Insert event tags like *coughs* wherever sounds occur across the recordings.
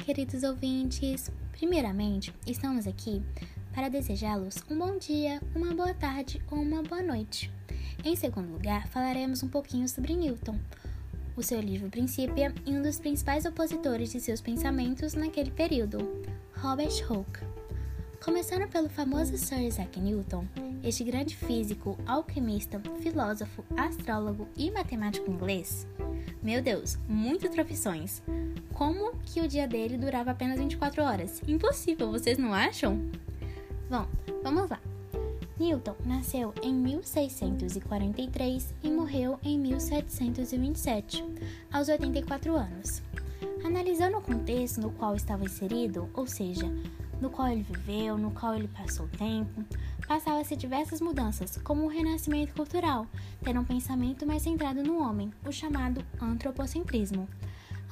queridos ouvintes! Primeiramente, estamos aqui para desejá-los um bom dia, uma boa tarde ou uma boa noite. Em segundo lugar, falaremos um pouquinho sobre Newton, o seu livro Principia e um dos principais opositores de seus pensamentos naquele período, Robert Hooke. Começando pelo famoso Sir Isaac Newton, este grande físico, alquimista, filósofo, astrólogo e matemático inglês. Meu Deus, muitas profissões. Como que o dia dele durava apenas 24 horas? Impossível, vocês não acham? Bom, vamos lá. Newton nasceu em 1643 e morreu em 1727, aos 84 anos. Analisando o contexto no qual estava inserido, ou seja, no qual ele viveu, no qual ele passou o tempo, passava-se diversas mudanças, como o renascimento cultural, tendo um pensamento mais centrado no homem, o chamado antropocentrismo,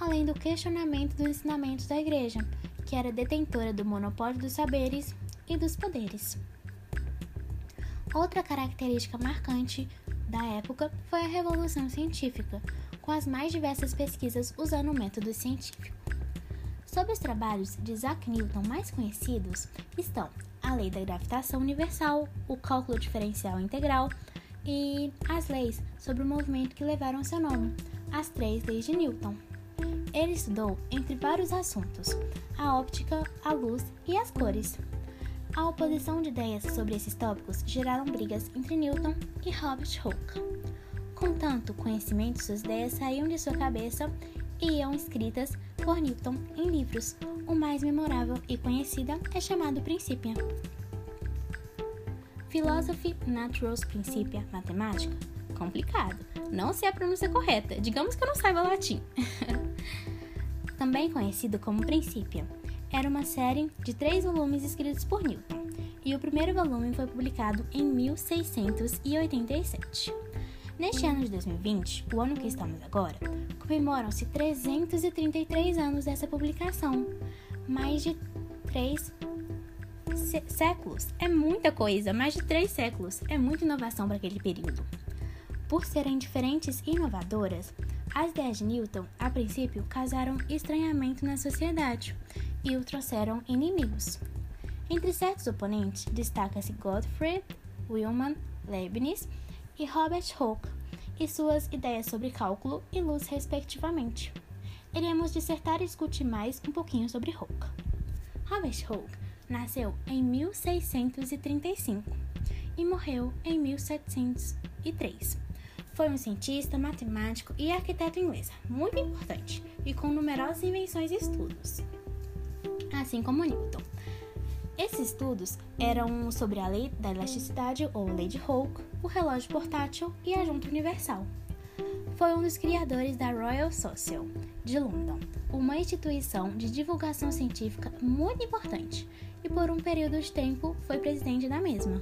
além do questionamento dos ensinamentos da Igreja, que era detentora do monopólio dos saberes e dos poderes. Outra característica marcante da época foi a Revolução Científica, com as mais diversas pesquisas usando o método científico. Sobre os trabalhos de Isaac Newton mais conhecidos estão a Lei da Gravitação Universal, o Cálculo Diferencial Integral e as leis sobre o movimento que levaram seu nome, as três leis de Newton. Ele estudou, entre vários assuntos, a óptica, a luz e as cores. A oposição de ideias sobre esses tópicos geraram brigas entre Newton e Robert Hooke. Com tanto conhecimento, suas ideias saíam de sua cabeça e iam escritas por Newton em livros. O mais memorável e conhecida é chamado Principia. Philosophy Naturals Principia Matemática? Complicado. Não sei a pronúncia correta. Digamos que eu não saiba latim. *laughs* Também conhecido como Principia era uma série de três volumes escritos por Newton, e o primeiro volume foi publicado em 1687. Neste ano de 2020, o ano que estamos agora, comemoram-se 333 anos dessa publicação. Mais de três séculos. É muita coisa, mais de três séculos. É muita inovação para aquele período. Por serem diferentes e inovadoras, as ideias de Newton, a princípio, causaram estranhamento na sociedade e o trouxeram inimigos. Entre certos oponentes destaca-se Gottfried Wilhelm Leibniz e Robert Hooke e suas ideias sobre cálculo e luz, respectivamente. Iremos dissertar e discutir mais um pouquinho sobre Hooke. Robert Hooke nasceu em 1635 e morreu em 1703. Foi um cientista, matemático e arquiteto inglês, muito importante e com numerosas invenções e estudos assim como Newton. Esses estudos eram sobre a lei da elasticidade ou lei de Hooke, o relógio portátil e a junta universal. Foi um dos criadores da Royal Social de London, uma instituição de divulgação científica muito importante, e por um período de tempo foi presidente da mesma.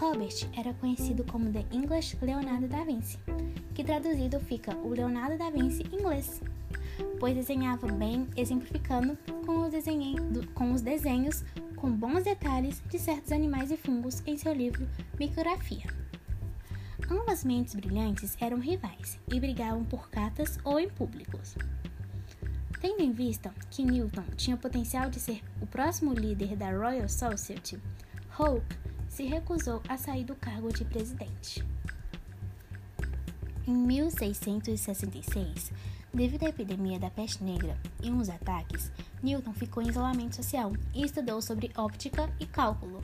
Robert era conhecido como The English Leonardo da Vinci, que traduzido fica o Leonardo da Vinci inglês pois desenhava bem, exemplificando com os, com os desenhos com bons detalhes de certos animais e fungos em seu livro Micrografia. Ambas mentes brilhantes eram rivais e brigavam por cartas ou em públicos. Tendo em vista que Newton tinha potencial de ser o próximo líder da Royal Society, Hooke se recusou a sair do cargo de presidente. Em 1666, Devido à epidemia da peste negra e uns ataques, Newton ficou em isolamento social e estudou sobre óptica e cálculo.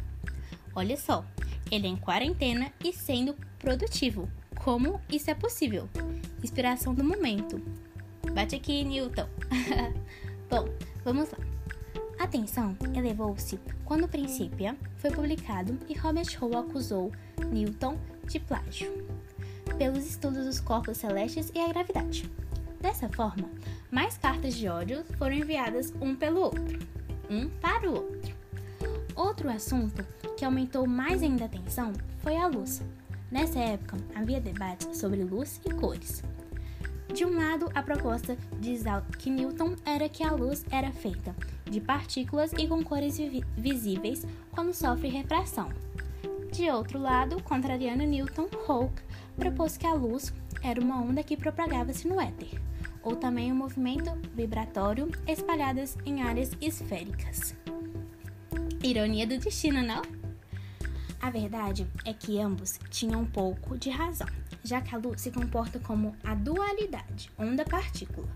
Olha só, ele é em quarentena e sendo produtivo. Como isso é possível? Inspiração do momento. Bate aqui, Newton. *laughs* Bom, vamos lá. Atenção elevou-se quando o Principia foi publicado e Robert Hall acusou Newton de plágio pelos estudos dos corpos celestes e a gravidade. Dessa forma, mais cartas de ódio foram enviadas um pelo outro, um para o outro. Outro assunto que aumentou mais ainda a tensão foi a luz. Nessa época, havia debates sobre luz e cores. De um lado, a proposta de Isaac Newton era que a luz era feita de partículas e com cores visíveis quando sofre refração. De outro lado, contrariando Newton, Hooke propôs que a luz era uma onda que propagava-se no éter ou também o movimento vibratório, espalhadas em áreas esféricas. Ironia do destino, não? A verdade é que ambos tinham um pouco de razão, já que a luz se comporta como a dualidade onda-partícula.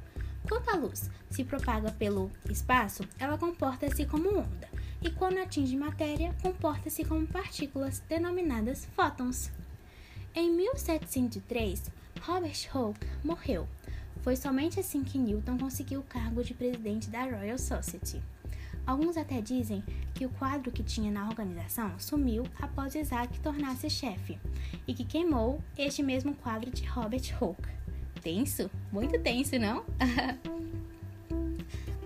Quando a luz se propaga pelo espaço, ela comporta-se como onda, e quando atinge matéria, comporta-se como partículas denominadas fótons. Em 1703, Robert Hooke morreu. Foi somente assim que Newton conseguiu o cargo de presidente da Royal Society. Alguns até dizem que o quadro que tinha na organização sumiu após Isaac tornar-se chefe e que queimou este mesmo quadro de Robert Hooke. Tenso? Muito tenso, não? *laughs*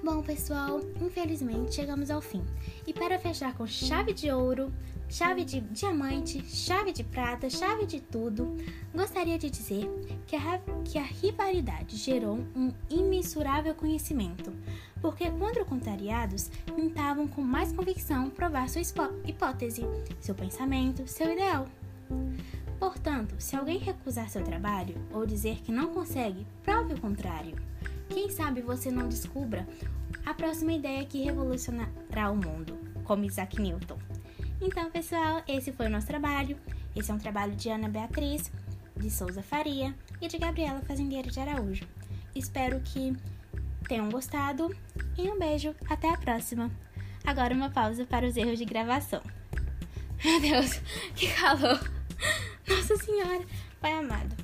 Bom, pessoal, infelizmente chegamos ao fim. E para fechar com chave de ouro, chave de diamante, chave de prata, chave de tudo, gostaria de dizer que a, que a rivalidade gerou um imensurável conhecimento, porque contra contrariados tentavam com mais convicção provar sua hipótese, seu pensamento, seu ideal. Portanto, se alguém recusar seu trabalho ou dizer que não consegue, prove o contrário. Quem sabe você não descubra a próxima ideia que revolucionará o mundo, como Isaac Newton. Então, pessoal, esse foi o nosso trabalho. Esse é um trabalho de Ana Beatriz, de Souza Faria e de Gabriela Fazendeira de Araújo. Espero que tenham gostado e um beijo, até a próxima. Agora uma pausa para os erros de gravação. Meu Deus, *laughs* que calor! Nossa Senhora, Pai amado.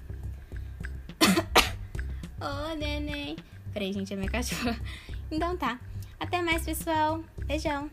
*coughs* Ô, oh, neném. Peraí, gente, é minha cachorra. Então tá. Até mais, pessoal. Beijão.